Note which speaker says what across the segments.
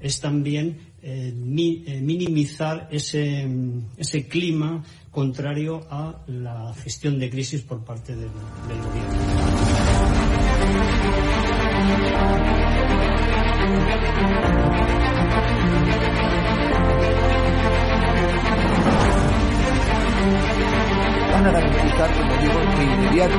Speaker 1: Es también eh, eh, minimizar ese, ese, clima contrario a la gestión de crisis por parte del, gobierno.
Speaker 2: van a garantizar, como digo, inmediato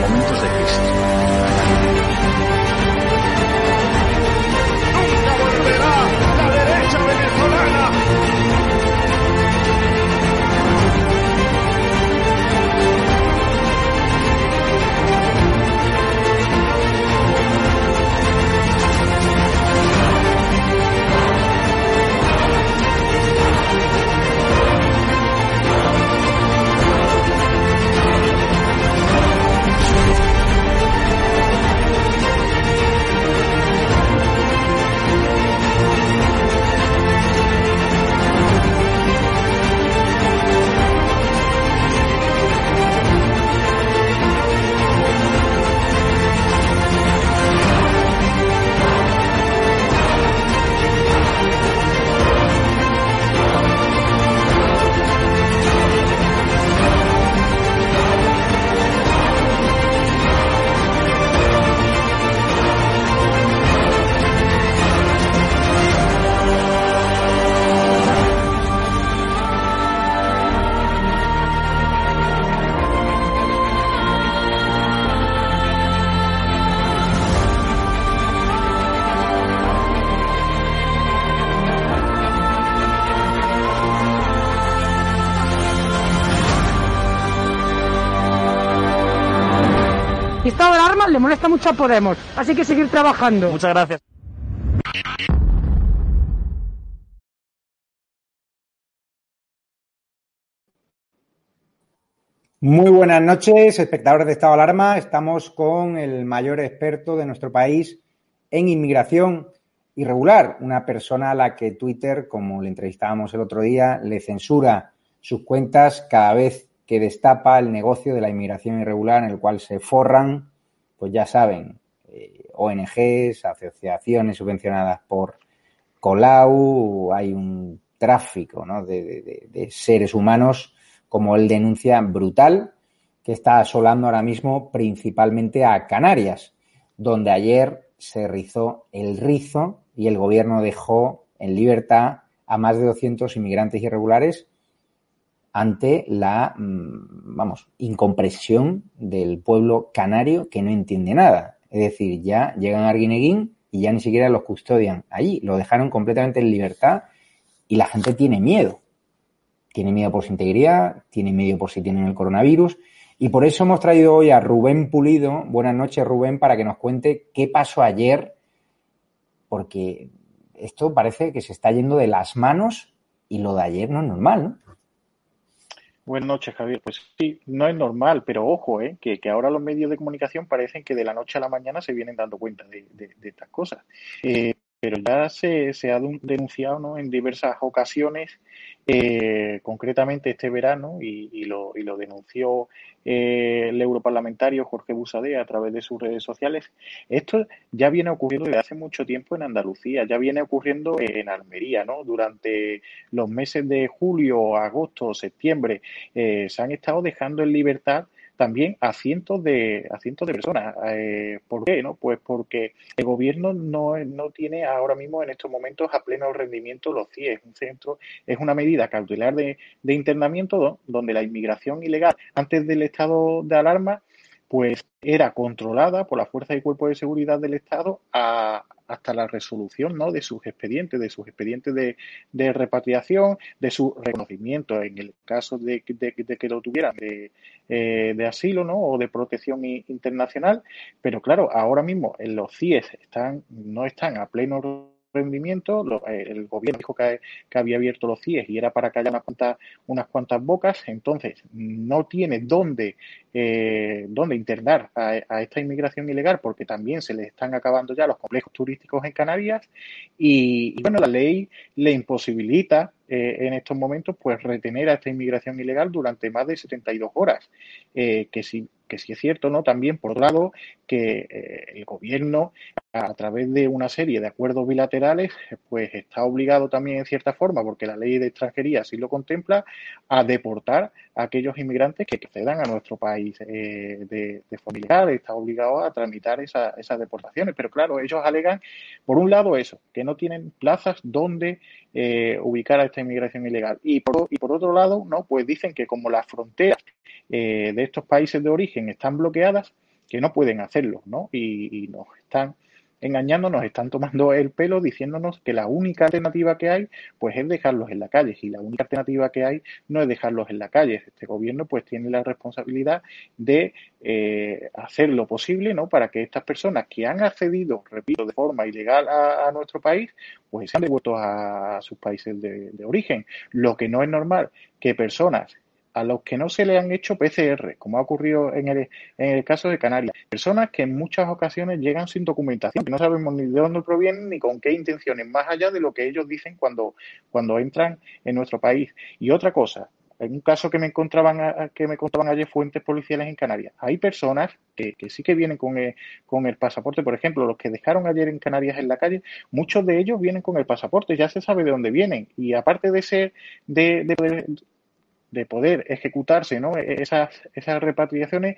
Speaker 2: momentos de crisis.
Speaker 3: Podemos, así que seguir trabajando.
Speaker 4: Muchas gracias.
Speaker 5: Muy buenas noches, espectadores de Estado de Alarma. Estamos con el mayor experto de nuestro país en inmigración irregular, una persona a la que Twitter, como le entrevistábamos el otro día, le censura sus cuentas cada vez que destapa el negocio de la inmigración irregular en el cual se forran, pues ya saben, eh, ONGs, asociaciones subvencionadas por Colau, hay un tráfico ¿no? de, de, de seres humanos como él denuncia, brutal, que está asolando ahora mismo principalmente a Canarias, donde ayer se rizó el rizo y el gobierno dejó en libertad a más de 200 inmigrantes irregulares ante la, vamos, incompresión del pueblo canario que no entiende nada. Es decir, ya llegan a Arguineguín y ya ni siquiera los custodian allí, lo dejaron completamente en libertad y la gente tiene miedo tiene miedo por su integridad, tiene miedo por si tienen el coronavirus. Y por eso hemos traído hoy a Rubén Pulido. Buenas noches, Rubén, para que nos cuente qué pasó ayer, porque esto parece que se está yendo de las manos y lo de ayer no es normal, ¿no?
Speaker 4: Buenas noches, Javier. Pues sí, no es normal, pero ojo, ¿eh? que, ahora los medios de comunicación parecen que de la noche a la mañana se vienen dando cuenta de, estas cosas. Eh, pero ya se, se ha denunciado ¿no? en diversas ocasiones, eh, concretamente este verano, y, lo, y lo, denunció eh, el europarlamentario Jorge Busadé a través de sus redes sociales. Esto ya viene ocurriendo desde hace mucho tiempo en Andalucía, ya viene ocurriendo en Almería, ¿no? Durante los meses de julio, agosto, septiembre, eh, se han estado dejando en libertad también a cientos de, a cientos de personas. Eh, ¿Por qué? No? Pues porque el gobierno no, no tiene ahora mismo en estos momentos a pleno rendimiento los CIE. Un centro, es una medida cautelar de, de internamiento donde la inmigración ilegal antes del estado de alarma pues era controlada por la fuerza y cuerpo de seguridad del Estado hasta la resolución ¿no? de sus expedientes, de sus expedientes de, repatriación, de su reconocimiento en el caso de, que lo tuvieran de, eh, de, asilo ¿no? o de protección internacional. Pero claro, ahora mismo los CIES están, no están a pleno rendimiento. Eh, el gobierno dijo que, había abierto los CIES y era para que haya unas cuantas, unas cuantas bocas. Entonces, no tiene dónde, eh, dónde internar a, esta inmigración ilegal porque también se le están acabando ya los complejos turísticos en Canarias. Y, bueno, la ley le imposibilita eh, en estos momentos pues retener a esta inmigración ilegal durante más de 72 horas. que si que sí es cierto, ¿no? También, por otro lado, que eh, el gobierno, a través de una serie de acuerdos bilaterales, pues está obligado también, en cierta forma, porque la ley de extranjería así lo contempla, a deportar a aquellos inmigrantes que accedan a nuestro país eh, de, de familiar, está obligado a tramitar esas deportaciones. Pero claro, ellos alegan, por un lado, eso, que no tienen plazas donde eh, ubicar a esta inmigración ilegal. Y por, y por otro lado, no, pues dicen que como las fronteras eh, de estos países de origen están bloqueadas, que no pueden hacerlo, ¿no? Y, y nos están engañando, nos están tomando el pelo diciéndonos que la única alternativa que hay pues es dejarlos en la calle y la única alternativa que hay no es dejarlos en la calle. Este gobierno pues tiene la responsabilidad de eh, hacer lo posible ¿no? para que estas personas que han accedido, repito, de forma ilegal a, nuestro país pues sean devueltos a, sus países de, de origen. Lo que no es normal que personas a los que no se le han hecho PCR, como ha ocurrido en el, en el caso de Canarias. Personas que en muchas ocasiones llegan sin documentación, que no sabemos ni de dónde provienen ni con qué intenciones, más allá de lo que ellos dicen cuando, cuando entran en nuestro país. Y otra cosa, en un caso que me encontraban que me contaban ayer fuentes policiales en Canarias, hay personas que, que sí que vienen con el, con el pasaporte, por ejemplo, los que dejaron ayer en Canarias en la calle, muchos de ellos vienen con el pasaporte, ya se sabe de dónde vienen y aparte de ser de, de, poder ejecutarse ¿no? E-, esas, esas repatriaciones,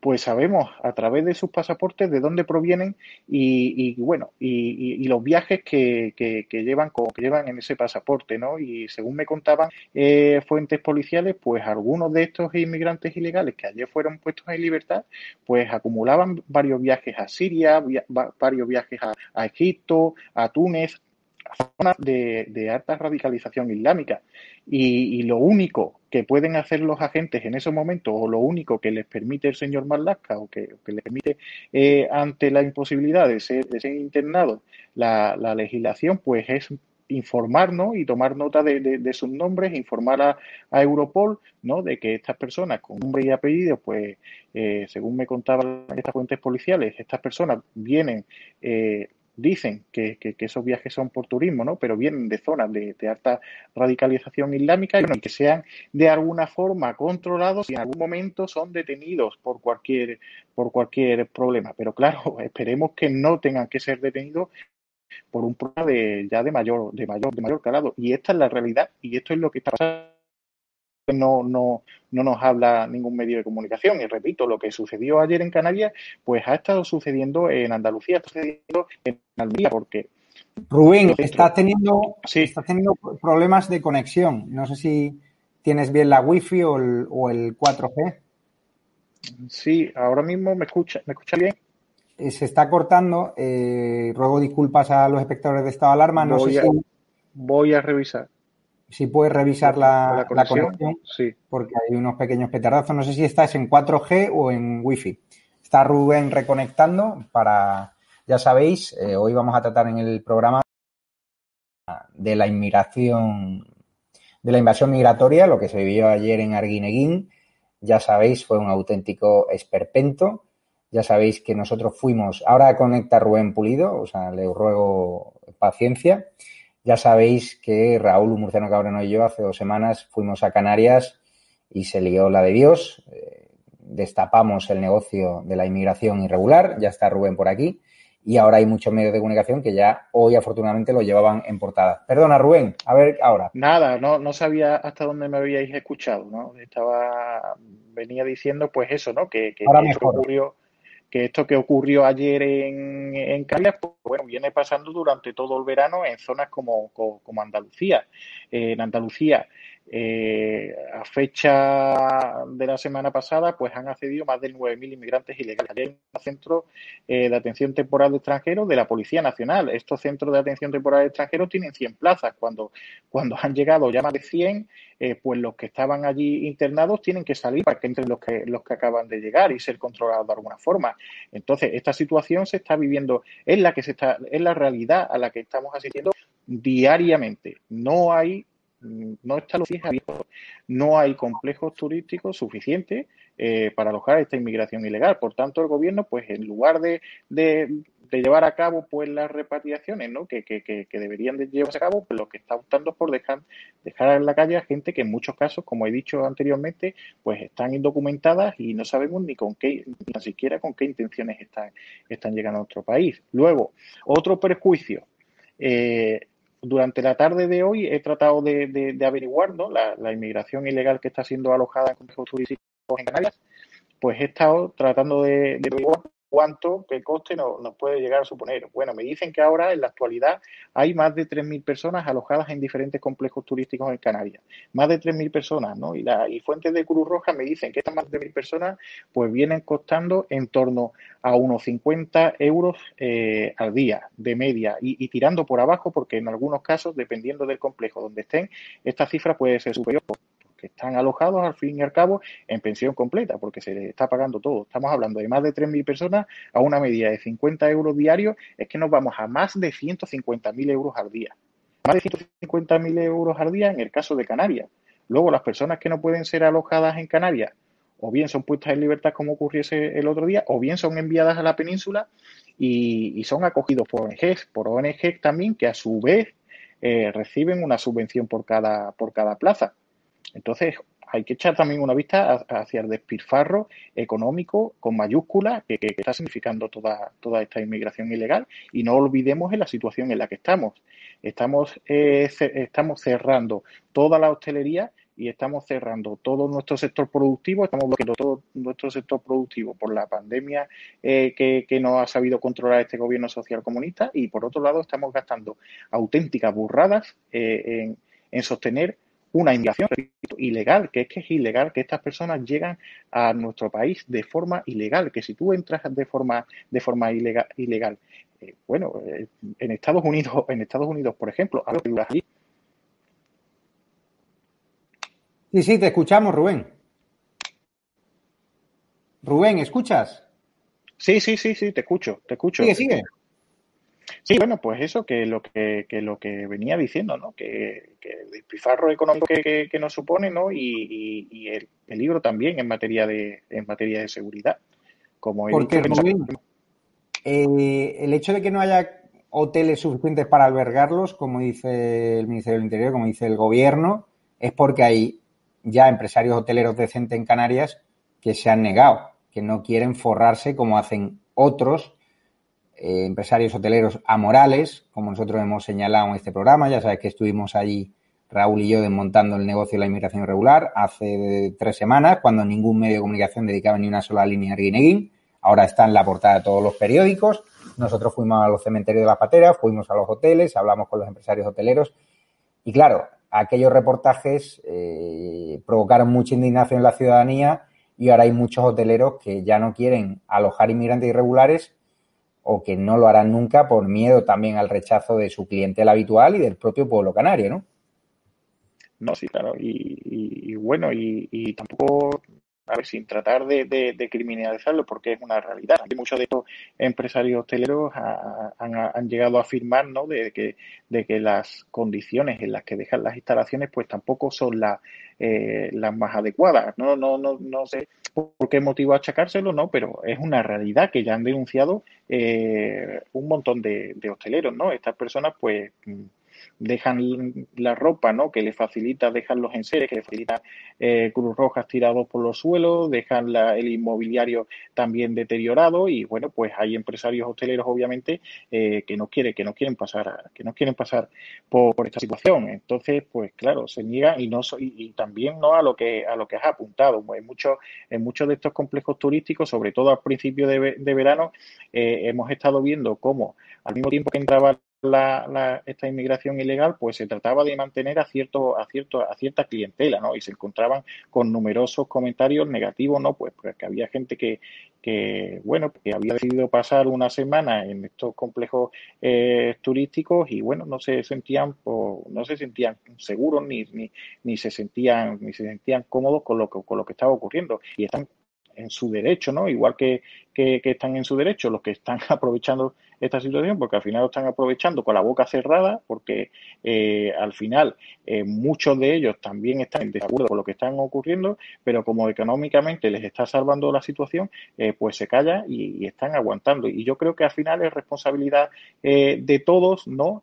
Speaker 4: pues sabemos a través de sus pasaportes de dónde provienen y, bueno, y, los viajes que, que, llevan, que llevan en ese pasaporte, ¿no? Y según me contaban eh, fuentes policiales, pues algunos de estos inmigrantes ilegales que ayer fueron puestos en libertad, pues acumulaban varios viajes a Siria, varios viajes a, a Egipto, a Túnez, zonas de, alta radicalización islámica. Y, lo único que pueden hacer los agentes en esos momentos, o lo único que les permite el señor Marlaska, o que, les permite eh, ante la imposibilidad de ser, de ser internado la, legislación, pues es informarnos y tomar nota de, sus nombres, informar a, Europol, ¿no? De que estas personas con nombre y apellido, pues, eh, según me contaban estas fuentes policiales, estas personas vienen eh, dicen que, esos viajes son por turismo, ¿no? Pero vienen de zonas de, alta radicalización islámica y, que sean de alguna forma controlados y en algún momento son detenidos por cualquier, por cualquier problema. Pero claro, esperemos que no tengan que ser detenidos por un problema de, ya de mayor, de mayor, de mayor calado. Y esta es la realidad y esto es lo que está pasando no, no, no nos habla ningún medio de comunicación. Y repito, lo que sucedió ayer en Canarias, pues ha estado sucediendo en Andalucía, está sucediendo en Almería, porque...
Speaker 5: Rubén, estás teniendo, estás teniendo problemas de conexión. No sé si tienes bien la wifi o el, o el 4G.
Speaker 4: Sí, ahora mismo me escucha, ¿me escucha bien?
Speaker 5: Eh, se está cortando. Eh, ruego disculpas a los espectadores de estado de alarma. No
Speaker 4: voy,
Speaker 5: sé
Speaker 4: a, voy a revisar.
Speaker 5: Si puedes revisar la, conexión, sí. porque hay unos pequeños petardazos. No sé si estás en 4G o en Wi-Fi. Está Rubén reconectando para, ya sabéis, eh, hoy vamos a tratar en el programa de la inmigración, de la invasión migratoria, lo que se vivió ayer en Arguineguín. Ya sabéis, fue un auténtico esperpento. Ya sabéis que nosotros fuimos, ahora conecta Rubén Pulido, o sea, le ruego paciencia. Ya sabéis que Raúl Murciano Cabreno y yo hace dos semanas fuimos a Canarias y se lió la de Dios. Eh, destapamos el negocio de la inmigración irregular. Ya está Rubén por aquí. Y ahora hay muchos medios de comunicación que ya hoy afortunadamente lo llevaban en portada. Perdona, Rubén, a ver ahora.
Speaker 4: Nada, no, no sabía hasta dónde me habíais escuchado, ¿no? Estaba, venía diciendo pues eso, ¿no? Que, que ahora ocurrió esto que ocurrió ayer en, en Canarias, pues bueno, viene pasando durante todo el verano en zonas como, como, Andalucía. en Andalucía eh, a fecha de la semana pasada, pues han accedido más de 9.000 inmigrantes ilegales. Hay un centro eh, de atención temporal de extranjeros de la Policía Nacional. Estos centros de atención temporal de extranjeros tienen 100 plazas. Cuando, cuando han llegado ya más de 100, eh, pues los que estaban allí internados tienen que salir para que entren los que, los que acaban de llegar y ser controlados de alguna forma. Entonces, esta situación se está viviendo, es la que se está, es la realidad a la que estamos asistiendo diariamente. No hay no está Lucía abierto. No hay complejos turísticos suficientes eh, para alojar esta inmigración ilegal. Por tanto, el gobierno, pues en lugar de, llevar a cabo pues las repatriaciones ¿no? que, deberían de llevarse a cabo, pues lo que está optando es por dejar, dejar en la calle a gente que en muchos casos, como he dicho anteriormente, pues están indocumentadas y no sabemos ni con qué, ni siquiera con qué intenciones están, están llegando a nuestro país. Luego, otro perjuicio. Eh, durante la tarde de hoy he tratado de, averiguar la, inmigración ilegal que está siendo alojada en complejos turísticos en Canarias, pues he estado tratando de, de averiguar cuánto, qué coste nos, puede llegar a suponer. Bueno, me dicen que ahora, en la actualidad, hay más de 3.000 personas alojadas en diferentes complejos turísticos en Canarias. Más de 3.000 personas, ¿no? Y, la, y fuentes de Cruz Roja me dicen que estas más de 3.000 personas, pues vienen costando en torno a unos 50 euros eh, al día, de media, y, tirando por abajo, porque en algunos casos, dependiendo del complejo donde estén, esta cifra puede ser superior que están alojados al fin y al cabo en pensión completa, porque se les está pagando todo. Estamos hablando de más de 3.000 personas a una medida de 50 euros diarios, es que nos vamos a más de 150.000 euros al día. Más de 150.000 euros al día en el caso de Canarias. Luego, las personas que no pueden ser alojadas en Canarias, o bien son puestas en libertad como ocurriese el otro día, o bien son enviadas a la península y, son acogidos por ONGs, por ONGs también que a su vez eh, reciben una subvención por cada, por cada plaza. Entonces, hay que echar también una vista hacia el despilfarro económico con mayúsculas que, está significando toda, toda esta inmigración ilegal. Y no olvidemos en la situación en la que estamos. Estamos, eh, estamos cerrando toda la hostelería y estamos cerrando todo nuestro sector productivo, estamos bloqueando todo nuestro sector productivo por la pandemia eh, que, que, no ha sabido controlar este gobierno social comunista. Y por otro lado estamos gastando auténticas burradas eh, en, en sostener una inmigración ilegal, que es que es ilegal que estas personas llegan a nuestro país de forma ilegal, que si tú entras de forma de forma ilegal, ilegal eh, bueno, eh, en Estados Unidos, en Estados Unidos, por ejemplo, algo que allí.
Speaker 5: Sí, sí, te escuchamos, Rubén. Rubén, ¿escuchas?
Speaker 4: Sí, sí, sí, sí, te escucho, te escucho.
Speaker 5: Sigue, sigue.
Speaker 4: Sí, bueno, pues eso que lo que, lo que venía diciendo, ¿no? Que, el despilfarro económico que, nos supone, ¿no? Y, el peligro también en materia de en materia de seguridad. Como
Speaker 5: Porque eh, el hecho de que no haya hoteles suficientes para albergarlos, como dice el Ministerio del Interior, como dice el Gobierno, es porque hay ya empresarios hoteleros decentes en Canarias que se han negado, que no quieren forrarse como hacen otros eh, empresarios hoteleros amorales, como nosotros hemos señalado en este programa. Ya sabes que estuvimos allí, Raúl y yo, desmontando el negocio de la inmigración irregular hace tres semanas, cuando ningún medio de comunicación dedicaba ni una sola línea a Arguineguín. Ahora está en la portada de todos los periódicos. Nosotros fuimos a los cementerios de las pateras, fuimos a los hoteles, hablamos con los empresarios hoteleros. Y claro, aquellos reportajes eh, provocaron mucha indignación en la ciudadanía y ahora hay muchos hoteleros que ya no quieren alojar inmigrantes irregulares o que no lo harán nunca por miedo también al rechazo de su clientela habitual y del propio pueblo canario, ¿no?
Speaker 4: No, sí, claro. Y, y, bueno, y, y, tampoco a ver, sin tratar de, de, criminalizarlo, porque es una realidad. Muchos de estos empresarios hosteleros han, llegado a afirmar ¿no? de, que, las condiciones en las que dejan las instalaciones pues tampoco son las, eh, las más adecuadas. No, no, no, no sé por qué motivo achacárselo, no, pero es una realidad que ya han denunciado eh, un montón de, de hosteleros, ¿no? Estas personas pues dejan la ropa, ¿no? Que les facilita dejar los enseres, que les facilita eh, Cruz Rojas tirados por los suelos, dejan el inmobiliario también deteriorado y bueno, pues hay empresarios hoteleros obviamente eh, que no quieren, que no quieren pasar, que no quieren pasar por, esta situación. Entonces, pues claro, se niega y no y, también no a lo que a lo que has apuntado. Pues, en muchos en muchos de estos complejos turísticos, sobre todo al principio de, verano, eh, hemos estado viendo cómo al mismo tiempo que entraba la, esta inmigración ilegal, pues se trataba de mantener a cierto, a cierto, a cierta clientela, ¿no? Y se encontraban con numerosos comentarios negativos, ¿no? Pues, pues que había gente que, que, bueno, que había decidido pasar una semana en estos complejos eh, turísticos y bueno, no se sentían, no se sentían seguros ni, ni, ni se sentían, ni se sentían cómodos con lo que, con lo que estaba ocurriendo. Y están en su derecho, ¿no? Igual que, que, están en su derecho los que están aprovechando esta situación, porque al final lo están aprovechando con la boca cerrada, porque eh, al final eh, muchos de ellos también están en desacuerdo con lo que están ocurriendo, pero como económicamente les está salvando la situación, eh, pues se calla y, están aguantando. Y yo creo que al final es responsabilidad de todos, ¿no?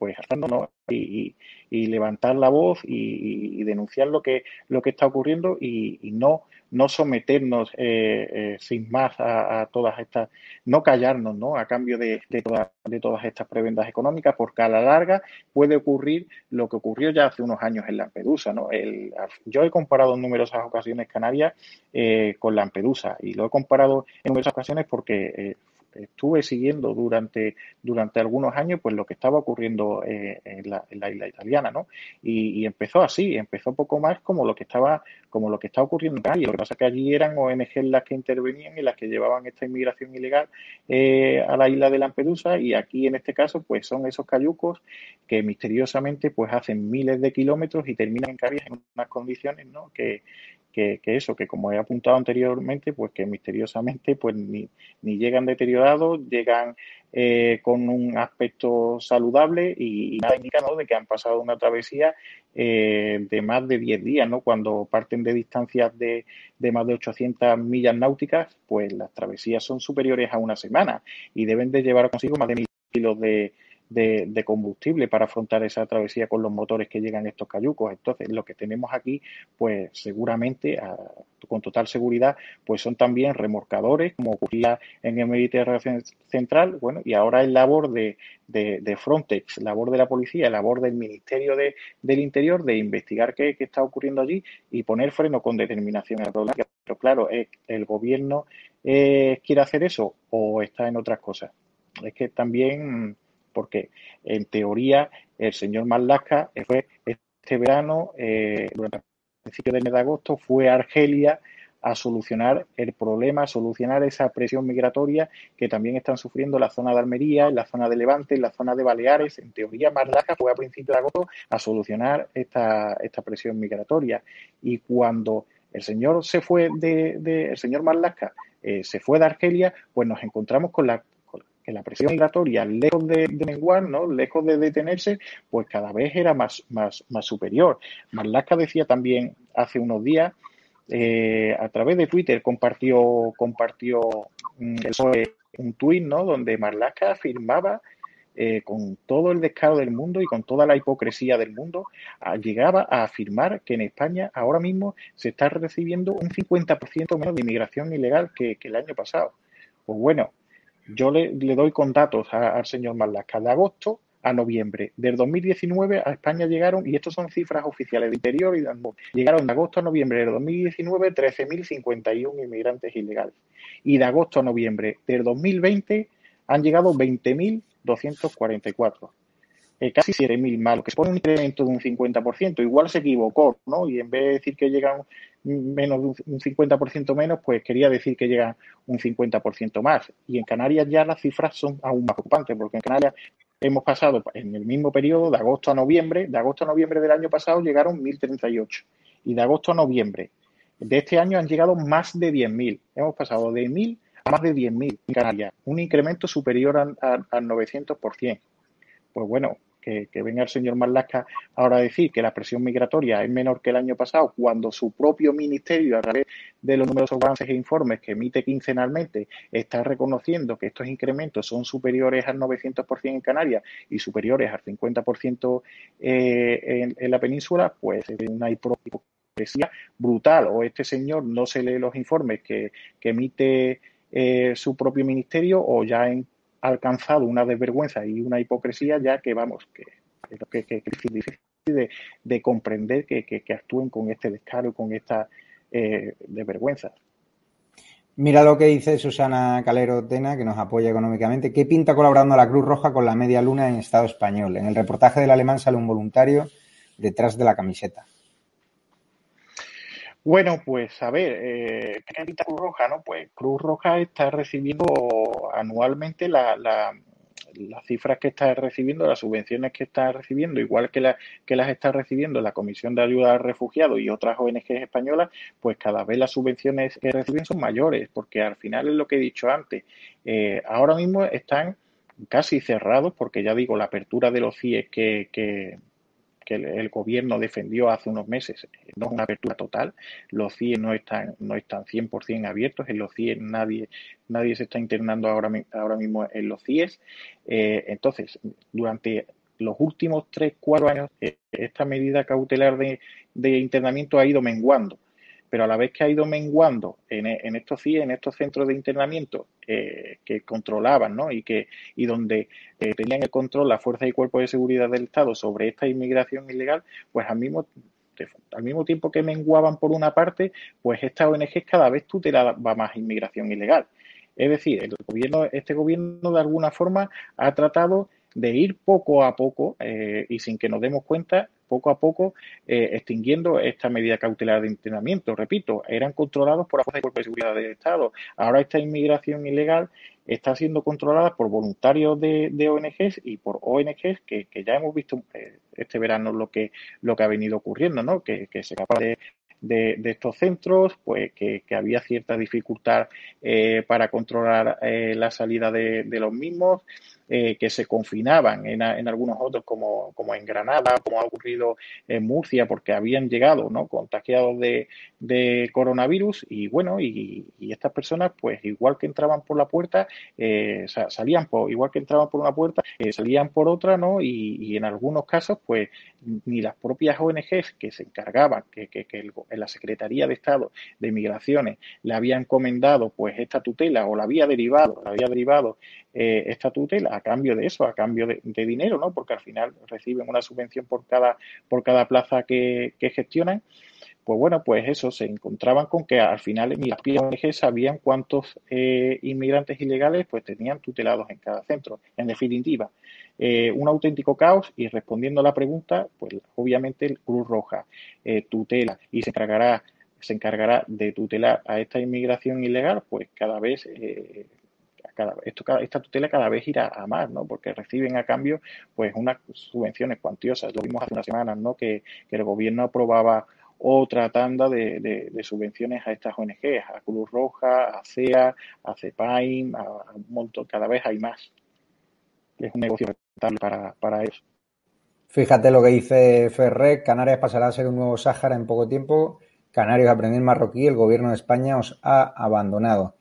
Speaker 4: Pues ¿no? Y, y, levantar la voz y, denunciar lo que lo que está ocurriendo y, no no someternos eh, eh, sin más a, todas estas, no callarnos, ¿no? A cambio de, de, de todas estas prebendas económicas, porque a la larga puede ocurrir lo que ocurrió ya hace unos años en Lampedusa, ¿no? El, yo he comparado en numerosas ocasiones Canarias eh, con Lampedusa y lo he comparado en numerosas ocasiones porque estuve siguiendo durante, durante algunos años pues lo que estaba ocurriendo eh, en, la, isla italiana, ¿no? Y, empezó así, empezó poco más como lo que estaba, como lo que está ocurriendo en. Lo que pasa es que allí eran ONG las que intervenían y las que llevaban esta inmigración ilegal eh, a la isla de Lampedusa y aquí en este caso pues son esos cayucos que misteriosamente pues hacen miles de kilómetros y terminan en Canarias en unas condiciones ¿no? que, que, eso, que como he apuntado anteriormente, pues que misteriosamente pues ni, ni llegan deteriorados, llegan eh, con un aspecto saludable y, nada indica ¿no? de que han pasado una travesía eh, de más de 10 días, ¿no? Cuando parten de distancias de, de más de 800 millas náuticas, pues las travesías son superiores a una semana y deben de llevar consigo más de mil kilos de, de, combustible para afrontar esa travesía con los motores que llegan estos cayucos. Entonces, lo que tenemos aquí, pues seguramente, con total seguridad, pues son también remorcadores, como ocurría en el Mediterráneo Central, bueno, y ahora es labor de, de, Frontex, labor de la policía, labor del Ministerio de, del Interior de investigar qué, está ocurriendo allí y poner freno con determinación a la. Pero claro, ¿el gobierno eh, quiere hacer eso o está en otras cosas? Es que también porque en teoría el señor Malaska fue este verano, eh, durante el principio del mes de agosto, fue a Argelia a solucionar el problema, a solucionar esa presión migratoria que también están sufriendo la zona de Almería, en la zona de Levante, en la zona de Baleares. En teoría, Malaska fue a principios de agosto a solucionar esta, esta presión migratoria. Y cuando el señor se fue de, el señor Malaska eh, se fue de Argelia, pues nos encontramos con la que la presión migratoria, lejos de, menguar, ¿no? lejos de detenerse, pues cada vez era más, más, más superior. Marlaska decía también hace unos días, eh, a través de Twitter compartió, compartió mm, un tuit ¿no? donde Marlaska afirmaba eh, con todo el descaro del mundo y con toda la hipocresía del mundo, llegaba a afirmar que en España ahora mismo se está recibiendo un 50% menos de inmigración ilegal que, que, el año pasado. Pues bueno, yo le, doy con datos al señor Marlaska. De agosto a noviembre del 2019 a España llegaron, y estos son cifras oficiales de interior y de llegaron de agosto a noviembre del 2019 13.051 inmigrantes ilegales. Y de agosto a noviembre del 2020 han llegado 20.244. Eh, casi 7.000 más, lo que supone un incremento de un 50%. Igual se equivocó, ¿no? Y en vez de decir que llegan menos de un 50% menos, pues quería decir que llega un 50% más. Y en Canarias ya las cifras son aún más preocupantes, porque en Canarias hemos pasado en el mismo periodo, de agosto a noviembre, de agosto a noviembre del año pasado llegaron 1.038 y de agosto a noviembre de este año han llegado más de 10.000. Hemos pasado de 1.000 a más de 10.000 en Canarias, un incremento superior al 900%. Pues bueno, que, venga el señor Marlasca ahora a decir que la presión migratoria es menor que el año pasado, cuando su propio ministerio, a través de los numerosos avances e informes que emite quincenalmente, está reconociendo que estos incrementos son superiores al 900% en Canarias y superiores al 50% eh, en, la península, pues es una hipocresía brutal. O este señor no se lee los informes que, emite eh, su propio ministerio o ya en alcanzado una desvergüenza y una hipocresía ya que, vamos, que, que, que, es difícil de, de comprender que, que, actúen con este descaro, con esta eh, desvergüenza.
Speaker 5: Mira lo que dice Susana Calero Tena, que nos apoya económicamente. ¿Qué pinta colaborando la Cruz Roja con la Media Luna en Estado español? En el reportaje del alemán sale un voluntario detrás de la camiseta.
Speaker 4: Bueno, pues a ver, eh, ¿qué Cruz Roja? No? Pues Cruz Roja está recibiendo anualmente la, las cifras que está recibiendo, las subvenciones que está recibiendo, igual que, la, que las está recibiendo la Comisión de Ayuda al Refugiado y otras ONGs españolas, pues cada vez las subvenciones que reciben son mayores, porque al final es lo que he dicho antes. Eh, ahora mismo están casi cerrados, porque ya digo, la apertura de los CIE que, que que el, gobierno defendió hace unos meses no es una apertura total. Los CIE no están, no están 100% abiertos. En los CIE nadie, nadie se está internando ahora, ahora mismo en los CIES. Eh, entonces, durante los últimos 3, 4 años, eh, esta medida cautelar de, de internamiento ha ido menguando pero a la vez que ha ido menguando en, en estos CIE, en estos centros de internamiento eh, que controlaban ¿no? y, que, y donde eh, tenían el control las fuerzas y cuerpos de seguridad del Estado sobre esta inmigración ilegal, pues al mismo, al mismo tiempo que menguaban por una parte, pues esta ONG cada vez tutelaba más inmigración ilegal. Es decir, el gobierno, este gobierno de alguna forma ha tratado de ir poco a poco eh, y sin que nos demos cuenta poco a poco eh, extinguiendo esta medida cautelar de internamiento. Repito, eran controlados por la Fuerza de Seguridad del Estado. Ahora esta inmigración ilegal está siendo controlada por voluntarios de, ONGs y por ONGs que, ya hemos visto eh, este verano lo que, lo que ha venido ocurriendo, ¿no? que, se capaz de, de, estos centros, pues que, había cierta dificultad eh, para controlar la salida de, los mismos, eh, que se confinaban en, en, algunos otros, como, como en Granada, como ha ocurrido en Murcia, porque habían llegado ¿no? contagiados de, de coronavirus y bueno, y, estas personas, pues igual que entraban por la puerta, eh, salían por, igual que entraban por una puerta, eh, salían por otra, ¿no? Y, y, en algunos casos, pues ni las propias ONGs que se encargaban, que, que, que la Secretaría de Estado de Migraciones le habían encomendado pues esta tutela o la había derivado, la había derivado eh, esta tutela a cambio de eso, a cambio de, dinero, ¿no? Porque al final reciben una subvención por cada, por cada plaza que, gestionan. Pues bueno, pues eso, se encontraban con que al final ni las ONG sabían cuántos eh, inmigrantes ilegales pues tenían tutelados en cada centro. En definitiva, eh, un auténtico caos y respondiendo a la pregunta, pues obviamente el Cruz Roja tutela y se encargará se encargará de tutelar a esta inmigración ilegal, pues cada vez esto, esta tutela cada vez irá a más, ¿no? Porque reciben a cambio, pues, unas subvenciones cuantiosas. Lo vimos hace unas semanas, ¿no? Que, el gobierno aprobaba otra tanda de, subvenciones a estas ONGs, a Cruz Roja, a CEA, a CEPAIM, a, un montón, cada vez hay más. Es un negocio rentable para, para eso.
Speaker 5: Fíjate lo que dice Ferrer, Canarias pasará a ser un nuevo Sáhara en poco tiempo. Canarios aprenden marroquí, el gobierno de España os ha abandonado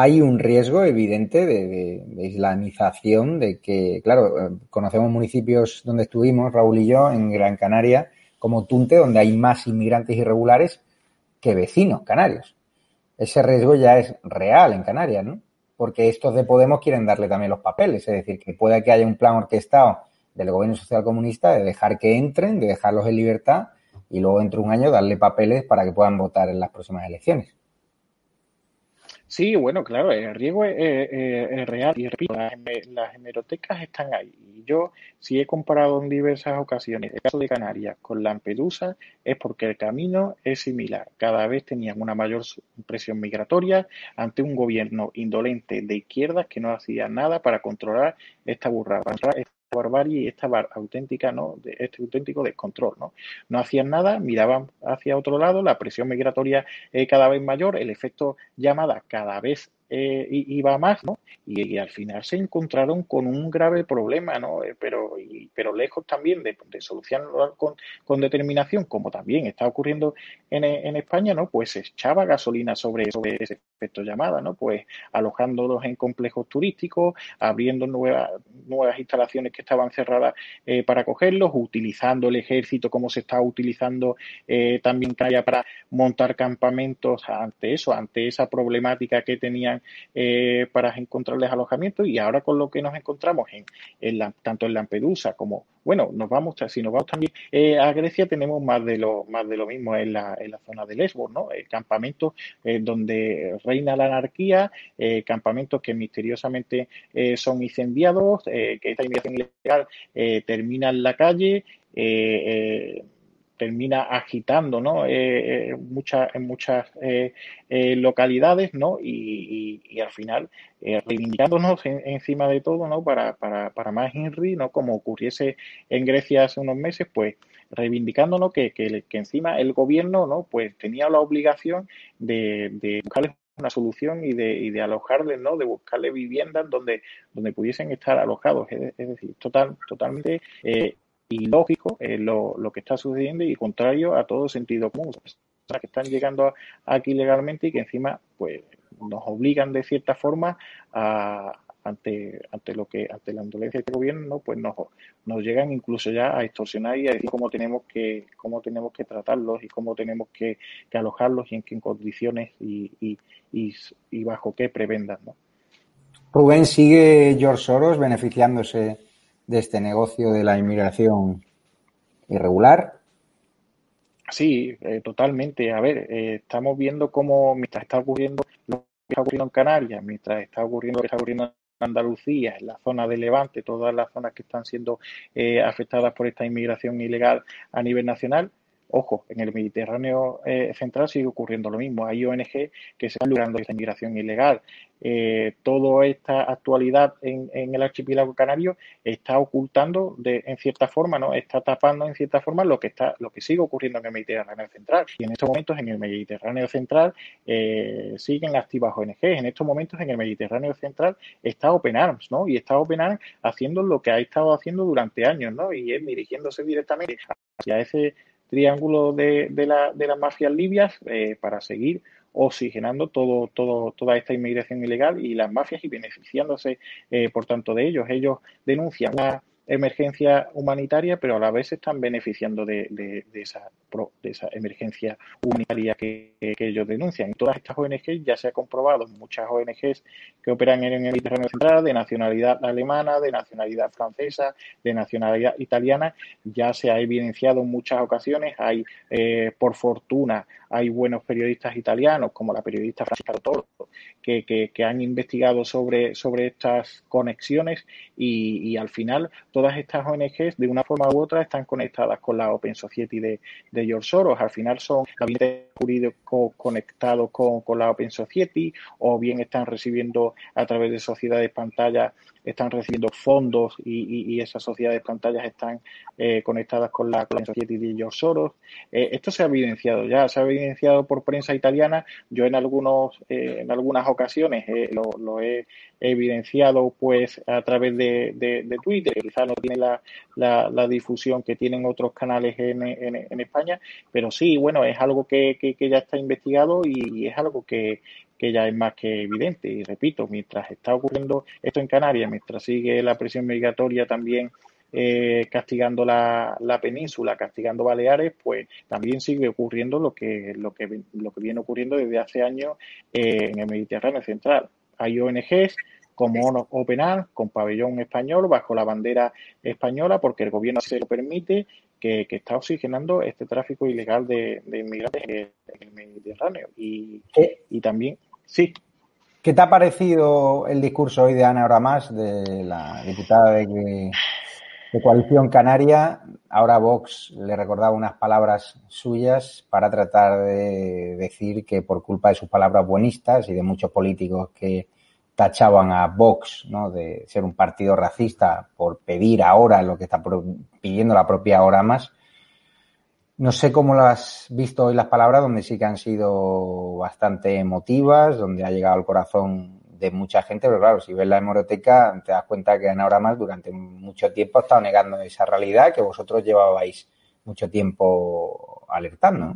Speaker 5: hay un riesgo evidente de, islamización, de que, claro, eh, conocemos municipios donde estuvimos, Raúl y yo, en Gran Canaria, como Tunte, donde hay más inmigrantes irregulares que vecinos canarios. Ese riesgo ya es real en Canarias, ¿no? Porque estos de Podemos quieren darle también los papeles, es decir, que pueda que haya un plan orquestado del gobierno social comunista de dejar que entren, de dejarlos en libertad y luego dentro de un año darle papeles para que puedan votar en las próximas elecciones.
Speaker 4: Sí, bueno, claro, el riesgo es, real y repito, las, hemerotecas están ahí. Yo, si he comparado en diversas ocasiones el caso de Canarias con Lampedusa, es porque el camino es similar. Cada vez tenían una mayor presión migratoria ante un gobierno indolente de izquierdas que no hacía nada para controlar esta burrada, barbarie y esta auténtica, ¿no? De este auténtico descontrol, ¿no? No hacían nada, miraban hacia otro lado, la presión migratoria eh, cada vez mayor, el efecto llamada cada vez eh, iba más, ¿no? Y, al final se encontraron con un grave problema, ¿no? Eh, pero, pero lejos también de, solucionarlo con, con, determinación, como también está ocurriendo en, en, España, ¿no? Pues se echaba gasolina sobre, sobre ese efecto llamada, ¿no? Pues alojándolos en complejos turísticos, abriendo nuevas, nuevas instalaciones que estaban cerradas eh, para cogerlos, utilizando el ejército como se está utilizando eh, también para montar campamentos ante eso, ante esa problemática que tenían eh, para encontrarles alojamiento y ahora con lo que nos encontramos en, la, tanto en Lampedusa como, bueno, nos vamos, si nos vamos también eh, a Grecia tenemos más de lo, más de lo mismo en la, en la zona de Lesbos, ¿no? Eh, campamentos donde reina la anarquía, campamentos que misteriosamente son incendiados, que esta inmigración ilegal termina en la calle, termina agitando ¿no? Eh, eh muchas, en muchas eh, eh, localidades ¿no? y, al final reivindicándonos encima de todo ¿no? para, para, para más Henry, ¿no? como ocurriese en Grecia hace unos meses, pues reivindicándonos que, que, que encima el gobierno ¿no? pues tenía la obligación de, de buscarles una solución y de, y de alojarles, ¿no? De buscarle viviendas donde, donde pudiesen estar alojados. Es, decir, total, totalmente eh, ilógico eh, lo, lo, que está sucediendo y contrario a todo sentido común. Personas que están llegando aquí legalmente y que encima pues nos obligan de cierta forma a, ante, ante lo que ante la indolencia de este gobierno pues nos, nos llegan incluso ya a extorsionar y a decir cómo tenemos que cómo tenemos que tratarlos y cómo tenemos que, que alojarlos y en qué condiciones y, y, y, y bajo qué prebendas ¿no?
Speaker 5: Rubén sigue George Soros beneficiándose de este negocio de la inmigración irregular?
Speaker 4: Sí, eh, totalmente. A ver, eh, estamos viendo cómo mientras está ocurriendo lo que está ocurriendo en Canarias, mientras está ocurriendo lo que está ocurriendo en Andalucía, en la zona de Levante, todas las zonas que están siendo eh, afectadas por esta inmigración ilegal a nivel nacional, Ojo, en el Mediterráneo eh, central sigue ocurriendo lo mismo. Hay ONG que se están logrando esta inmigración ilegal. Eh, toda esta actualidad en, el archipiélago canario está ocultando de, en cierta forma, ¿no? Está tapando en cierta forma lo que está, lo que sigue ocurriendo en el Mediterráneo central. Y en estos momentos en el Mediterráneo central eh, siguen activas ONG. En estos momentos en el Mediterráneo central está Open Arms, ¿no? Y está Open Arms haciendo lo que ha estado haciendo durante años, ¿no? Y es dirigiéndose directamente hacia ese triángulo de, de, la, de las mafias libias eh, para seguir oxigenando todo, todo, toda esta inmigración ilegal y las mafias y beneficiándose, eh, por tanto, de ellos. Ellos denuncian una emergencia humanitaria, pero a la vez están beneficiando de, de, de esa, de esa emergencia humanitaria que, ellos denuncian. En todas estas ONGs ya se ha comprobado, muchas ONGs que operan en el Mediterráneo Central, de nacionalidad alemana, de nacionalidad francesa, de nacionalidad italiana, ya se ha evidenciado en muchas ocasiones. Hay, eh, por fortuna, hay buenos periodistas italianos, como la periodista Francisca Toro, que, que, han investigado sobre, sobre estas conexiones y, al final todas estas ONGs de una forma u otra están conectadas con la Open Society de, de George Soros. Al final son gabinetes jurídicos conectados con, con la Open Society o bien están recibiendo a través de sociedades pantalla están recibiendo fondos y, y, esas sociedades pantallas están eh, conectadas con la, con la Society de George Soros. Eh, esto se ha evidenciado ya, se ha evidenciado por prensa italiana. Yo en algunos, eh, en algunas ocasiones eh, lo, lo, he evidenciado pues a través de, de, Twitter, quizás no tiene la, la, la, difusión que tienen otros canales en, en, España, pero sí, bueno, es algo que, que, que ya está investigado y es algo que, que ya es más que evidente. Y repito, mientras está ocurriendo esto en Canarias, mientras sigue la presión migratoria también eh, castigando la, la, península, castigando Baleares, pues también sigue ocurriendo lo que, lo que, lo que viene ocurriendo desde hace años eh, en el Mediterráneo Central. Hay ONGs como OpenAR, con pabellón español, bajo la bandera española, porque el gobierno se lo permite, que, que está oxigenando este tráfico ilegal de, de inmigrantes en el Mediterráneo. Y, y también Sí.
Speaker 5: ¿Qué te ha parecido el discurso hoy de Ana Oramas, de la diputada de, Coalición Canaria? Ahora Vox le recordaba unas palabras suyas para tratar de decir que por culpa de sus palabras buenistas y de muchos políticos que tachaban a Vox ¿no? de ser un partido racista por pedir ahora lo que está pidiendo la propia ahora más. No sé cómo lo has visto hoy las palabras, donde sí que han sido bastante emotivas, donde ha llegado al corazón de mucha gente, pero claro, si ves la hemeroteca te das cuenta que ahora más durante mucho tiempo ha estado negando esa realidad que vosotros llevabais mucho tiempo alertando.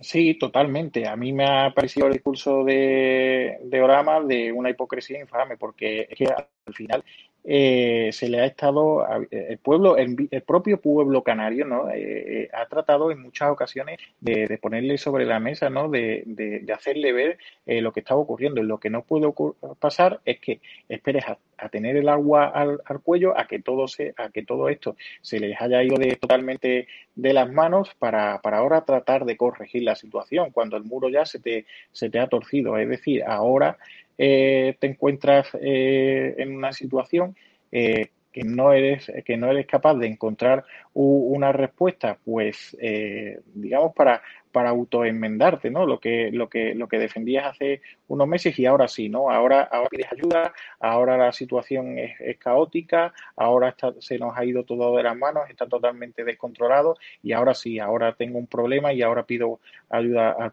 Speaker 4: Sí, totalmente. A mí me ha parecido el discurso de, de de una hipocresía infame, porque es que al final eh, se le ha estado, el pueblo, el, propio pueblo canario, ¿no? Eh, eh, ha tratado en muchas ocasiones de, ponerle sobre la mesa, ¿no? De, de, hacerle ver lo que estaba ocurriendo. Lo que no puede pasar es que esperes tener el agua al, cuello, a que todo se, a que todo esto se les haya ido de, totalmente de las manos para, para ahora tratar de corregir la situación, cuando el muro ya se te, se te ha torcido. Es decir, ahora eh, te encuentras eh, en una situación eh, que no eres que no eres capaz de encontrar una respuesta pues digamos para para autoenmendarte no lo que lo que lo que defendías hace unos meses y ahora sí no ahora ahora pides ayuda ahora la situación es, caótica ahora se nos ha ido todo de las manos está totalmente descontrolado y ahora sí ahora tengo un problema y ahora pido ayuda al,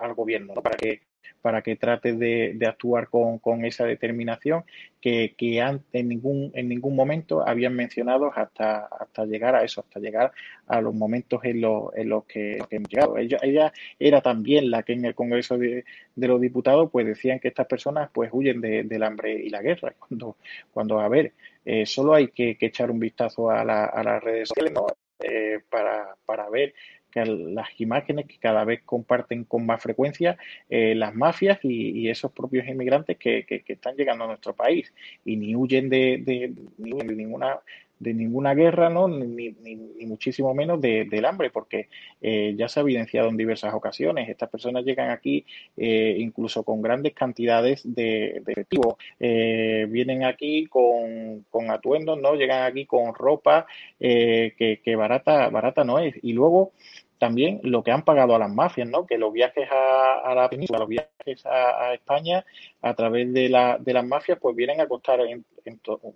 Speaker 4: al gobierno para que para que trate de, actuar con, esa determinación que, que en, ningún, en ningún momento habían mencionado hasta, hasta llegar a eso, hasta llegar a los momentos en los, en los que, hemos llegado. Ella, ella era también la que en el Congreso de, los Diputados pues decían que estas personas pues huyen del hambre y la guerra. Cuando, cuando a ver, eh, solo hay que, echar un vistazo a, las redes sociales eh, para, para ver que las imágenes que cada vez comparten con más frecuencia eh, las mafias y, esos propios inmigrantes que, que, están llegando a nuestro país y ni huyen de, de, de ninguna de ninguna guerra, ¿no? ni, ni, muchísimo menos del hambre, porque eh, ya se ha evidenciado en diversas ocasiones. Estas personas llegan aquí eh, incluso con grandes cantidades de, de efectivo. Eh, vienen aquí con, con, atuendos, ¿no? Llegan aquí con ropa que, que, barata, barata no es. Y luego también lo que han pagado a las mafias, ¿no? Que los viajes a, la península, los viajes a, España a través de, la, de las mafias, pues vienen a costar en,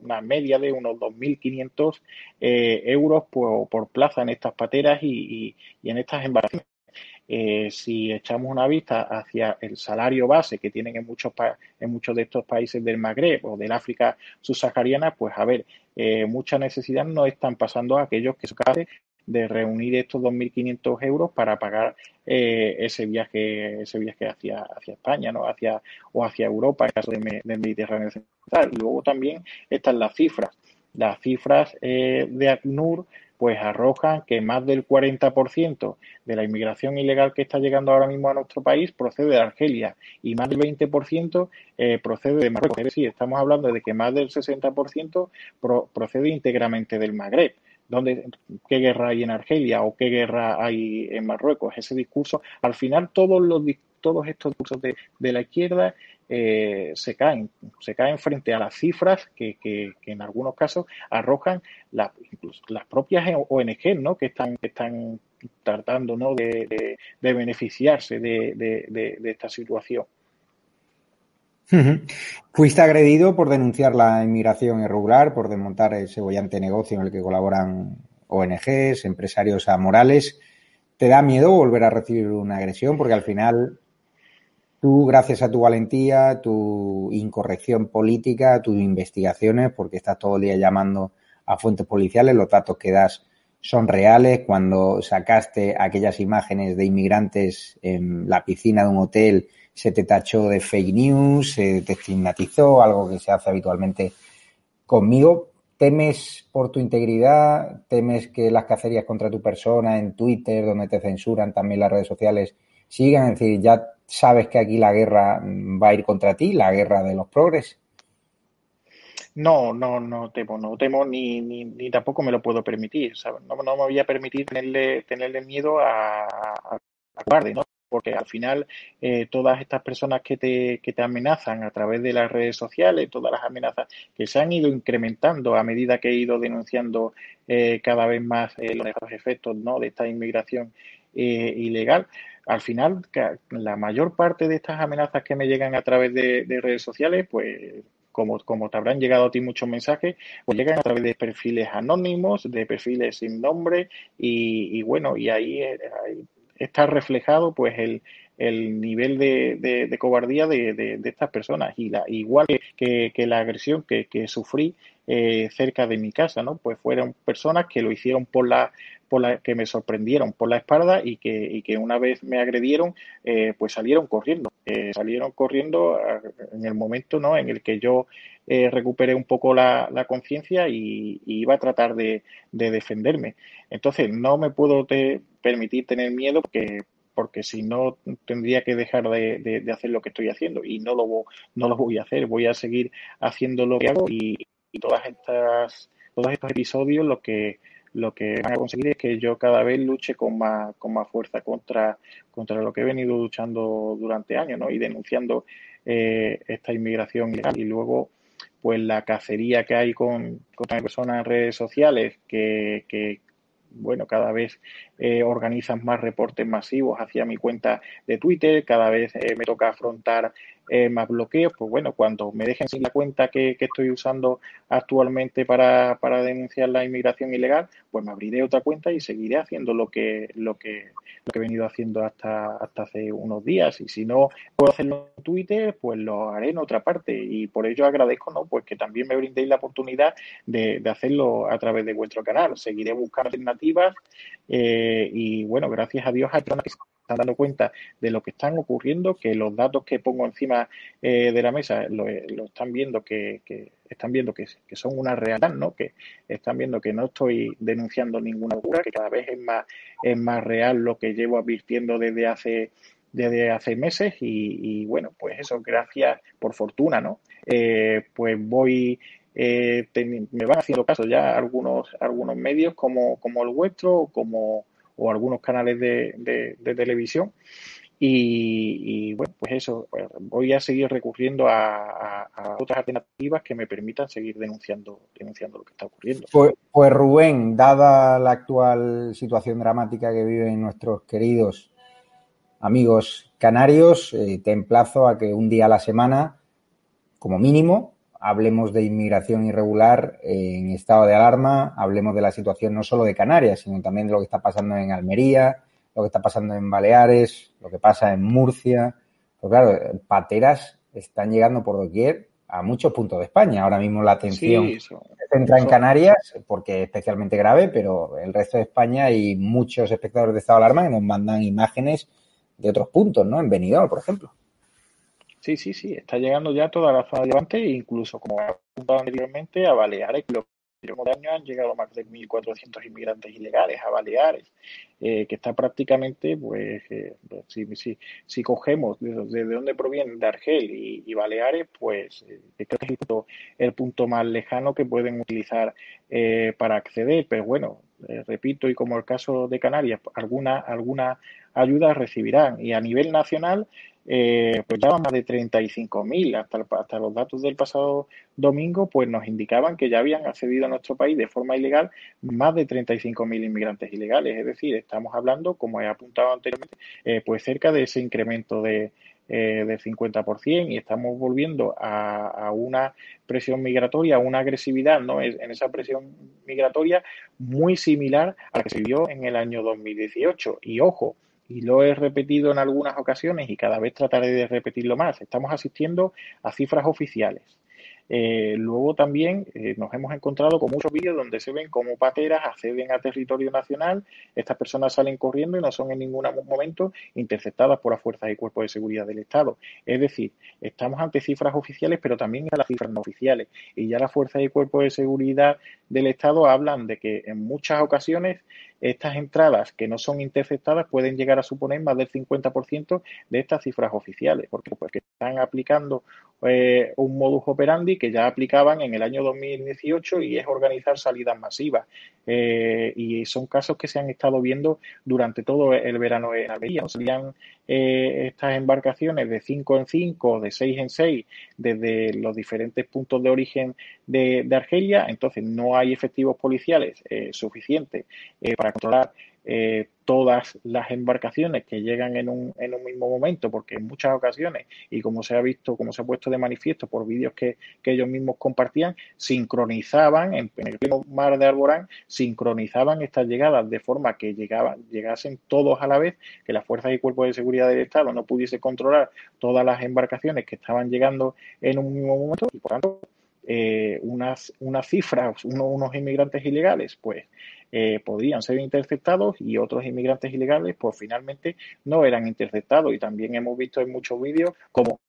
Speaker 4: una media de unos 2.500 eh, euros por, por, plaza en estas pateras y, y, en estas embarcaciones. Eh, si echamos una vista hacia el salario base que tienen en muchos, en muchos de estos países del Magreb o del África subsahariana, pues a ver, eh, mucha necesidad no están pasando a aquellos que son capaces de reunir estos 2.500 euros para pagar eh, ese viaje ese viaje hacia, hacia España ¿no? hacia, o hacia Europa, en caso del Mediterráneo Central. Y luego también están las cifras. Las cifras eh, de ACNUR pues arrojan que más del 40% de la inmigración ilegal que está llegando ahora mismo a nuestro país procede de Argelia y más del 20% eh, procede de Marruecos. Es estamos hablando de que más del 60% procede íntegramente del Magreb. ¿Dónde, ¿Qué guerra hay en Argelia o qué guerra hay en Marruecos? Ese discurso, al final todos, los, todos estos discursos de, de la izquierda eh, se caen, se caen frente a las cifras que, que, en algunos casos arrojan la, las propias ONG ¿no? que están, que están tratando ¿no? de, de, beneficiarse de, de esta situación.
Speaker 5: Fuiste agredido por denunciar la inmigración irregular, por desmontar ese bollante negocio en el que colaboran ONGs, empresarios amorales. ¿Te da miedo volver a recibir una agresión? Porque al final tú, gracias a tu valentía, tu incorrección política, tus investigaciones, porque estás todo el día llamando a fuentes policiales, los datos que das son reales. Cuando sacaste aquellas imágenes de inmigrantes en la piscina de un hotel se te tachó de fake news, se te estigmatizó, algo que se hace habitualmente conmigo. ¿Temes por tu integridad? ¿Temes que las cacerías contra tu persona en Twitter, donde te censuran también las redes sociales, sigan? Es decir, ya sabes que aquí la guerra va a ir contra ti, la guerra de los progres.
Speaker 4: No, no, no temo, no temo ni, ni, ni tampoco me lo puedo permitir, No, no me voy a permitir tenerle, tenerle miedo a, a, a ¿no? Porque al final eh, todas estas personas que te, que te amenazan a través de las redes sociales, todas las amenazas que se han ido incrementando a medida que he ido denunciando eh, cada vez más eh, los efectos ¿no? de esta inmigración ilegal, al final, la mayor parte de estas amenazas que me llegan a través de, redes sociales, pues como, como te habrán llegado a ti muchos mensajes, pues llegan a través de perfiles anónimos, de perfiles sin nombre y, bueno, y ahí, está reflejado pues el, el nivel de, de, cobardía de, de, estas personas y la, igual que, que, la agresión que, que sufrí eh, cerca de mi casa, ¿no? Pues fueron personas que lo hicieron por la, por la que me sorprendieron por la espalda y que, y que una vez me agredieron, eh, pues salieron corriendo, eh, salieron corriendo en el momento, ¿no? En el que yo recuperé un poco la, la conciencia y, iba a tratar de, de, defenderme. Entonces no me puedo permitir tener miedo porque porque si no tendría que dejar de, de, hacer lo que estoy haciendo y no lo, no lo voy a hacer, voy a seguir haciendo lo que hago y, y todas estas, todos estos episodios lo que, lo que van a conseguir es que yo cada vez luche con más, con más fuerza contra, contra lo que he venido luchando durante años, ¿no? Y denunciando eh, esta inmigración ilegal. Y luego, pues la cacería que hay con, contra personas en redes sociales que, que bueno, cada vez eh, organizan más reportes masivos hacia mi cuenta de Twitter, cada vez eh, me toca afrontar eh, más bloqueos, pues bueno, cuando me dejen sin la cuenta que, estoy usando actualmente para, para, denunciar la inmigración ilegal, pues me abriré otra cuenta y seguiré haciendo lo que, lo que, lo que he venido haciendo hasta, hasta hace unos días. Y si no puedo hacerlo en Twitter, pues lo haré en otra parte. Y por ello agradezco, ¿no? Pues que también me brindéis la oportunidad de, de hacerlo a través de vuestro canal. Seguiré buscando alternativas eh, y bueno, gracias a Dios hay personas que están dando cuenta de lo que están ocurriendo, que los datos que pongo encima eh, de la mesa lo, están viendo que, están viendo que, son una realidad, ¿no? Que están viendo que no estoy denunciando ninguna locura, que cada vez es más, es más real lo que llevo advirtiendo desde hace desde hace meses y, bueno, pues eso, gracias por fortuna, ¿no? Eh, pues voy eh, me van haciendo caso ya algunos, algunos medios como, como el vuestro como, o algunos canales de, de, televisión. Y, bueno, pues eso, pues voy a seguir recurriendo a, otras alternativas que me permitan seguir denunciando, denunciando lo que está ocurriendo.
Speaker 5: Pues, pues Rubén, dada la actual situación dramática que viven nuestros queridos amigos canarios, eh, te emplazo a que un día a la semana, como mínimo, hablemos de inmigración irregular en estado de alarma, hablemos de la situación no solo de Canarias, sino también de lo que está pasando en Almería, lo que está pasando en Baleares, lo que pasa en Murcia. Pues claro, pateras están llegando por doquier a muchos puntos de España. Ahora mismo la atención se centra en Canarias porque es especialmente grave, pero el resto de España hay muchos espectadores de estado de alarma que nos mandan imágenes de otros puntos, ¿no? En Benidorm, por ejemplo.
Speaker 4: Sí, sí, sí, está llegando ya toda la zona de Levante, incluso como he apuntado anteriormente, a Baleares. Los últimos años han llegado más de 1.400 inmigrantes ilegales a Baleares, eh, que está prácticamente, pues, eh, si, si, cogemos desde de dónde provienen, de Argel y, Baleares, pues eh, es el punto, más lejano que pueden utilizar para acceder. Pero bueno, repito, y como el caso de Canarias, alguna, alguna ayuda recibirán. Y a nivel nacional, eh, pues ya más de 35.000. Hasta, hasta los datos del pasado domingo, pues nos indicaban que ya habían accedido a nuestro país de forma ilegal más de 35.000 inmigrantes ilegales. Es decir, estamos hablando, como he apuntado anteriormente, eh, pues cerca de ese incremento de, eh, del 50% y estamos volviendo a, a, una presión migratoria, a una agresividad ¿no? en esa presión migratoria muy similar a la que se vio en el año 2018. Y ojo, y lo he repetido en algunas ocasiones y cada vez trataré de repetirlo más. Estamos asistiendo a cifras oficiales. Eh, luego también eh, nos hemos encontrado con muchos vídeos donde se ven cómo pateras acceden a territorio nacional, estas personas salen corriendo y no son en ningún momento interceptadas por las fuerzas y cuerpos de seguridad del Estado. Es decir, estamos ante cifras oficiales, pero también a las cifras no oficiales. Y ya las fuerzas y cuerpos de seguridad del Estado hablan de que en muchas ocasiones estas entradas que no son interceptadas pueden llegar a suponer más del 50% de estas cifras oficiales, porque pues, están aplicando eh, un modus operandi que ya aplicaban en el año 2018 y es organizar salidas masivas. Eh, y son casos que se han estado viendo durante todo el verano en Almería. Salían eh, estas embarcaciones de 5 en 5, de 6 en 6, desde los diferentes puntos de origen de, Argelia, entonces no hay efectivos policiales suficientes para controlar eh, todas las embarcaciones que llegan en un, en un mismo momento, porque en muchas ocasiones, y como se ha visto, como se ha puesto de manifiesto por vídeos que, ellos mismos compartían, sincronizaban en, el mismo mar de Alborán, sincronizaban estas llegadas de forma que llegaban, llegasen todos a la vez, que las fuerzas y cuerpos de seguridad del Estado no pudiese controlar todas las embarcaciones que estaban llegando en un mismo momento y por tanto eh, unas, unas cifras, unos inmigrantes ilegales, pues eh, podrían ser interceptados y otros inmigrantes ilegales, pues finalmente no eran interceptados. Y también hemos visto en muchos vídeos como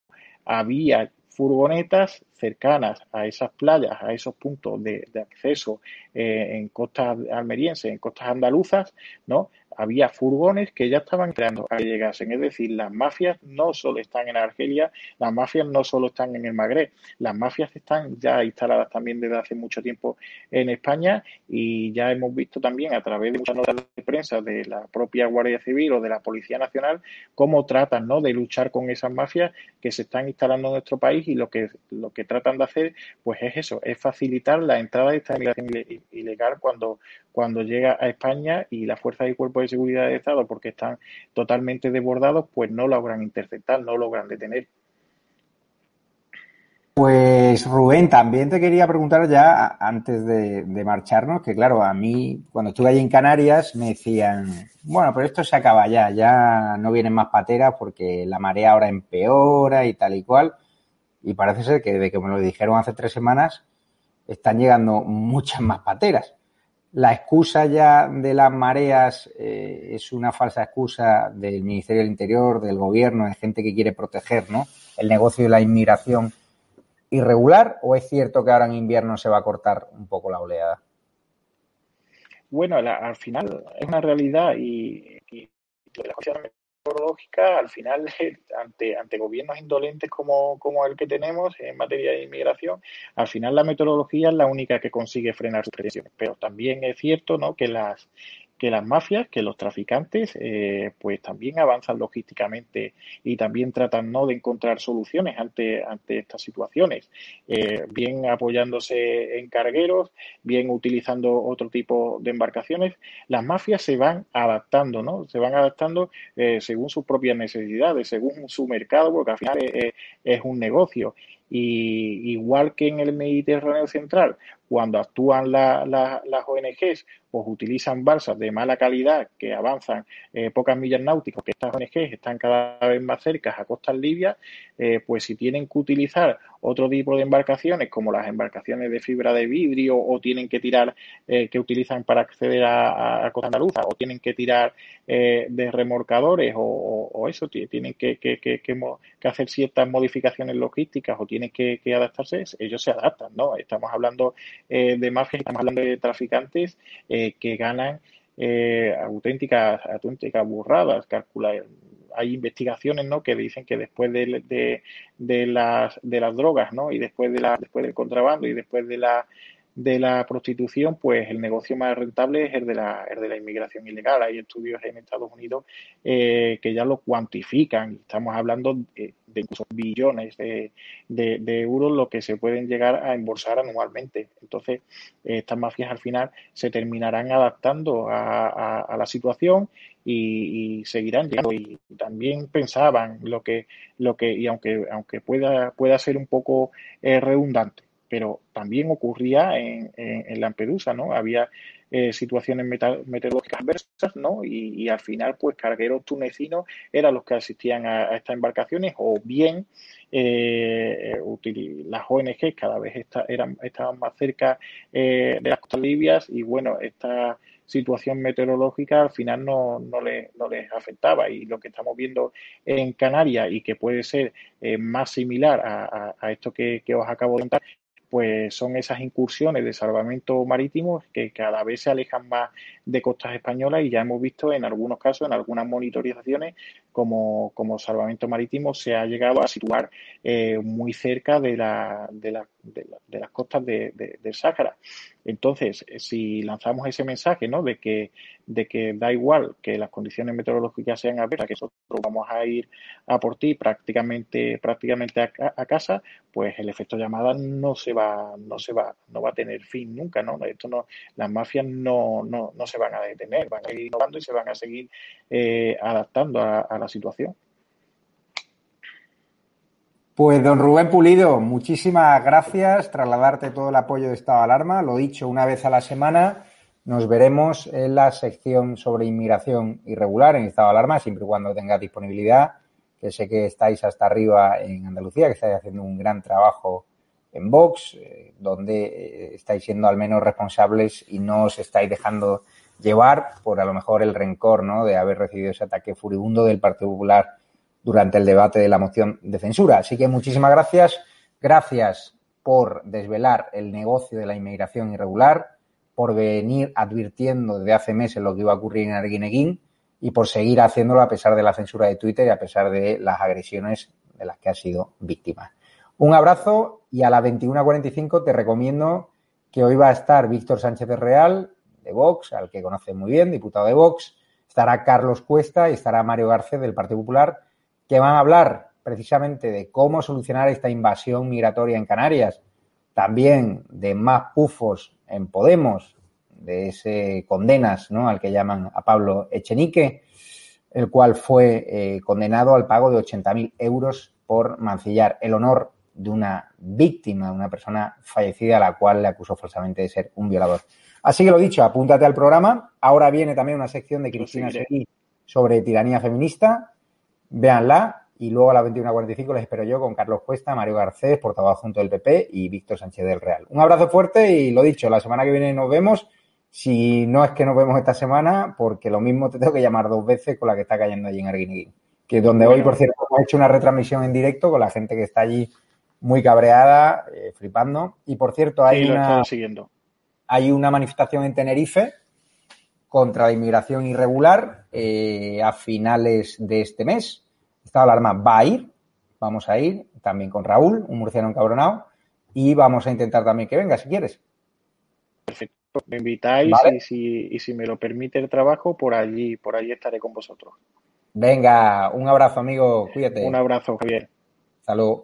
Speaker 4: había furgonetas cercanas a esas playas, a esos puntos de, acceso eh, en costas almerienses, en costas andaluzas, ¿no? Había furgones que ya estaban creando a que llegasen. Es decir, las mafias no solo están en Argelia, las mafias no solo están en el Magreb, las mafias están ya instaladas también desde hace mucho tiempo en España y ya hemos visto también a través de muchas notas de prensa de la propia Guardia Civil o de la Policía Nacional cómo tratan ¿no? de luchar con esas mafias que se están instalando en nuestro país y lo que, lo que tratan de hacer pues es eso, es facilitar la entrada de esta inmigración ilegal cuando, cuando llega a España y las fuerzas y de seguridad de Estado, porque están totalmente desbordados, pues no logran interceptar, no logran detener.
Speaker 5: Pues Rubén, también te quería preguntar ya antes de, marcharnos, que claro, a mí cuando estuve allí en Canarias me decían, bueno, pero esto se acaba ya, ya no vienen más pateras porque la marea ahora empeora y tal y cual. Y parece ser que desde que me lo dijeron hace tres semanas, están llegando muchas más pateras la excusa ya de las mareas eh, es una falsa excusa del Ministerio del Interior, del gobierno, de gente que quiere proteger ¿no? el negocio de la inmigración irregular o es cierto que ahora en invierno se va a cortar un poco la oleada?
Speaker 4: Bueno, al final es una realidad y, la al final, ante, ante gobiernos indolentes como, el que tenemos en materia de inmigración, al final la metodología es la única que consigue frenar sus presiones. Pero también es cierto ¿no? que las que las mafias, que los traficantes, eh, pues también avanzan logísticamente y también tratan no de encontrar soluciones ante, ante estas situaciones, eh, bien apoyándose en cargueros, bien utilizando otro tipo de embarcaciones. Las mafias se van adaptando, ¿no? Se van adaptando eh, según sus propias necesidades, según su mercado, porque al final es un negocio. Y igual que en el Mediterráneo Central, cuando actúan las ONGs, pues utilizan balsas de mala calidad que avanzan eh, pocas millas náuticas, que estas ONGs están cada vez más cerca a costas libias, eh, pues si tienen que utilizar otro tipo de embarcaciones, como las embarcaciones de fibra de vidrio, o tienen que tirar, eh, que utilizan para acceder a, a, costa andaluza, o tienen que tirar de remorcadores, o, eso, tienen que, que, que, hacer ciertas modificaciones logísticas, o tienen que, adaptarse, ellos se adaptan, ¿no? Estamos hablando eh, de mafias, estamos hablando de traficantes eh, que ganan eh, auténticas, auténticas burradas. Calcula, hay investigaciones ¿no? que dicen que después de, de, de, las, de las drogas ¿no? y después, de la, después del contrabando y después de la de la prostitución, pues el negocio más rentable es el de la, el de la inmigración ilegal. Hay estudios en Estados Unidos eh, que ya lo cuantifican. Estamos hablando de, incluso billones de, de, euros lo que se pueden llegar a embolsar anualmente. Entonces, estas mafias al final se terminarán adaptando a, a, la situación y, seguirán llegando. Y también pensaban lo que, lo que y aunque, aunque pueda, pueda ser un poco eh, redundante, pero también ocurría en, en, Lampedusa, ¿no? Había eh, situaciones meteorológicas adversas, ¿no? Y, al final, pues cargueros tunecinos eran los que asistían a, estas embarcaciones o bien eh, las ONG cada vez eran, estaban más cerca eh, de las costas libias y bueno, esta situación meteorológica al final no, no, no les afectaba y lo que estamos viendo en Canarias y que puede ser más similar a, a, esto que, que os acabo de contar pues son esas incursiones de salvamento marítimo que cada vez se alejan más de costas españolas y ya hemos visto en algunos casos, en algunas monitorizaciones, como, como salvamento marítimo se ha llegado a situar eh, muy cerca de, la, de, la, de, las costas de, del Sáhara. Entonces, si lanzamos ese mensaje ¿no? de, que, de que da igual que las condiciones meteorológicas sean adversas, que nosotros vamos a ir a por ti prácticamente, prácticamente a, casa, pues el efecto llamada no se va, no se va, no va a tener fin nunca, ¿no? Esto no, las mafias no, no, no se van a detener, van a ir innovando y se van a seguir eh, adaptando a, situación.
Speaker 5: Pues don Rubén Pulido, muchísimas gracias. Trasladarte todo el apoyo de estado de alarma. Lo dicho, una vez a la semana nos veremos en la sección sobre inmigración irregular en estado de alarma, siempre y cuando tenga disponibilidad, que sé que estáis hasta arriba en Andalucía, que estáis haciendo un gran trabajo en Vox, eh, donde eh, estáis siendo al menos responsables y no os estáis dejando llevar por a lo mejor el rencor ¿no? de haber recibido ese ataque furibundo del Partido Popular durante el debate de la moción de censura. Así que muchísimas gracias. Gracias por desvelar el negocio de la inmigración irregular, por venir advirtiendo desde hace meses lo que iba a ocurrir en Arguineguín y por seguir haciéndolo a pesar de la censura de Twitter y a pesar de las agresiones de las que ha sido víctima. Un abrazo y a las 21.45 te recomiendo que hoy va a estar Víctor Sánchez Real, de Vox, al que conoce muy bien, diputado de Vox, estará Carlos Cuesta y estará Mario Garcés del Partido Popular, que van a hablar precisamente de cómo solucionar esta invasión migratoria en Canarias, también de más pufos en Podemos, de ese condenas, ¿no? Al que llaman a Pablo Echenique, el cual fue eh, condenado al pago de 80.000 euros por mancillar el honor de una víctima, de una persona fallecida a la cual le acusó falsamente de ser un violador. Así que lo dicho, apúntate al programa. Ahora viene también una sección de Cristina Seguí sobre tiranía feminista. Véanla. Y luego a las 21.45 les espero yo con Carlos Cuesta, Mario Garcés, portavoz junto del PP y Víctor Sánchez del Real. Un abrazo fuerte y lo dicho, la semana que viene nos vemos. Si no es que nos vemos esta semana, porque lo mismo te tengo que llamar dos veces con la que está cayendo allí en Arguineguín. Que donde hoy, por cierto, hemos hecho una retransmisión en directo con la gente que está allí muy cabreada, eh, flipando. Y por cierto, hay una, hay una manifestación en Tenerife contra la inmigración irregular eh, a finales de este mes. Esta alarma va a ir, vamos a ir también con Raúl, un murciano encabronado, y vamos a intentar también que venga si quieres.
Speaker 4: Perfecto, me invitáis y, si, y si me lo permite el trabajo, por allí, por allí estaré con vosotros.
Speaker 5: Venga, un abrazo amigo, cuídate.
Speaker 4: Un abrazo, Javier.
Speaker 5: Salud.